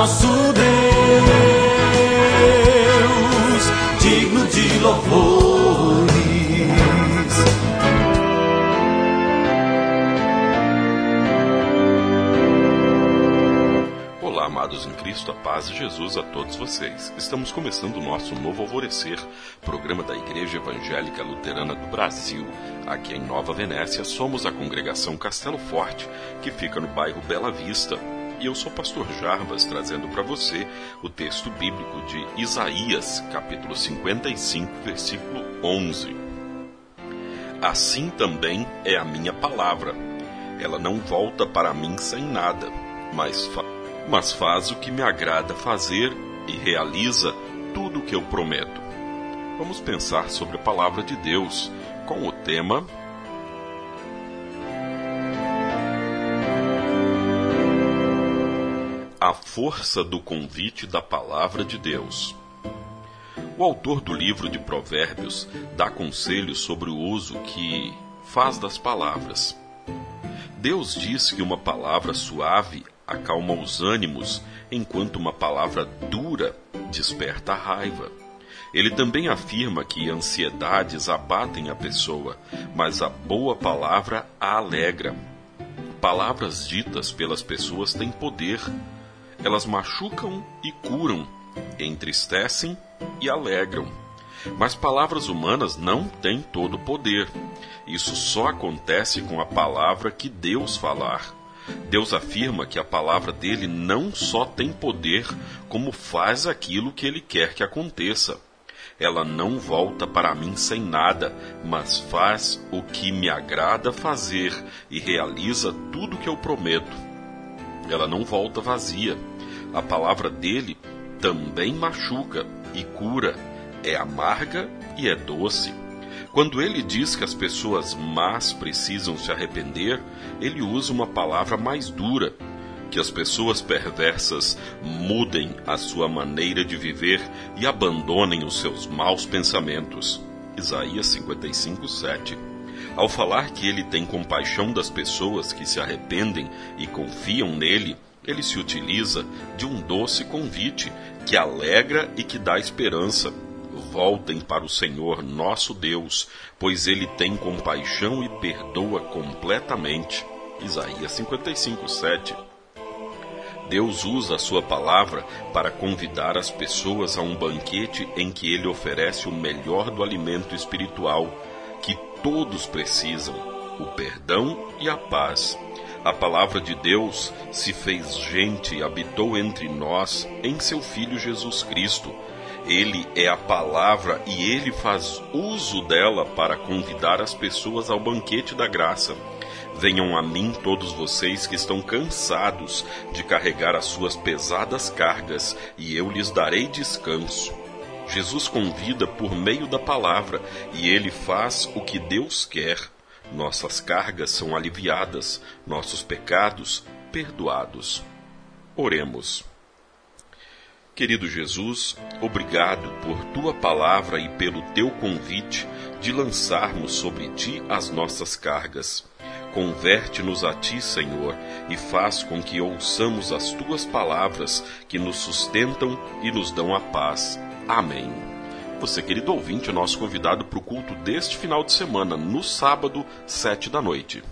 nosso Deus, digno de louvores. Olá, amados em Cristo, a paz de Jesus a todos vocês. Estamos começando o nosso novo Alvorecer, programa da Igreja Evangélica Luterana do Brasil. Aqui em Nova Venécia, somos a congregação Castelo Forte, que fica no bairro Bela Vista, e eu sou o pastor Jarbas, trazendo para você o texto bíblico de Isaías, capítulo 55, versículo 11. Assim também é a minha palavra. Ela não volta para mim sem nada, mas, fa mas faz o que me agrada fazer e realiza tudo o que eu prometo. Vamos pensar sobre a palavra de Deus com o tema A força do convite da palavra de Deus. O autor do livro de Provérbios dá conselhos sobre o uso que faz das palavras. Deus diz que uma palavra suave acalma os ânimos, enquanto uma palavra dura desperta a raiva. Ele também afirma que ansiedades abatem a pessoa, mas a boa palavra a alegra. Palavras ditas pelas pessoas têm poder elas machucam e curam, entristecem e alegram. Mas palavras humanas não têm todo o poder. Isso só acontece com a palavra que Deus falar. Deus afirma que a palavra dele não só tem poder, como faz aquilo que ele quer que aconteça. Ela não volta para mim sem nada, mas faz o que me agrada fazer e realiza tudo o que eu prometo ela não volta vazia. A palavra dele também machuca e cura, é amarga e é doce. Quando ele diz que as pessoas más precisam se arrepender, ele usa uma palavra mais dura, que as pessoas perversas mudem a sua maneira de viver e abandonem os seus maus pensamentos. Isaías 55, 7. Ao falar que ele tem compaixão das pessoas que se arrependem e confiam nele, ele se utiliza de um doce convite que alegra e que dá esperança. Voltem para o Senhor nosso Deus, pois ele tem compaixão e perdoa completamente. Isaías 55, 7. Deus usa a sua palavra para convidar as pessoas a um banquete em que ele oferece o melhor do alimento espiritual todos precisam: o perdão e a paz. A palavra de Deus se fez gente e habitou entre nós em seu Filho Jesus Cristo. Ele é a palavra e ele faz uso dela para convidar as pessoas ao banquete da graça. Venham a mim todos vocês que estão cansados de carregar as suas pesadas cargas, e eu lhes darei descanso. Jesus convida por meio da palavra e ele faz o que Deus quer. Nossas cargas são aliviadas, nossos pecados perdoados. Oremos. Querido Jesus, obrigado por tua palavra e pelo teu convite de lançarmos sobre ti as nossas cargas. Converte-nos a ti, Senhor, e faz com que ouçamos as tuas palavras que nos sustentam e nos dão a paz. Amém. Você, querido ouvinte, é nosso convidado para o culto deste final de semana, no sábado, sete da noite.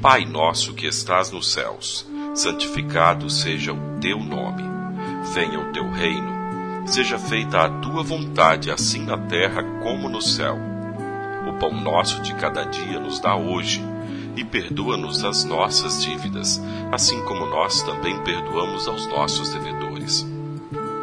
Pai nosso que estás nos céus, santificado seja o teu nome. Venha o teu reino. Seja feita a tua vontade, assim na terra como no céu. O pão nosso de cada dia nos dá hoje. E perdoa-nos as nossas dívidas, assim como nós também perdoamos aos nossos devedores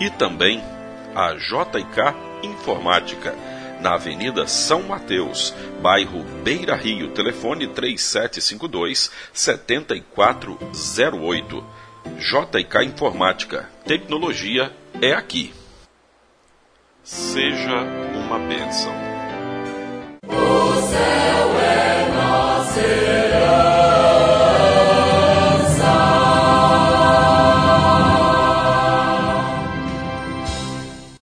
e também a JK Informática, na Avenida São Mateus, bairro Beira Rio, telefone 3752 7408. JK Informática. Tecnologia é aqui. Seja uma bênção.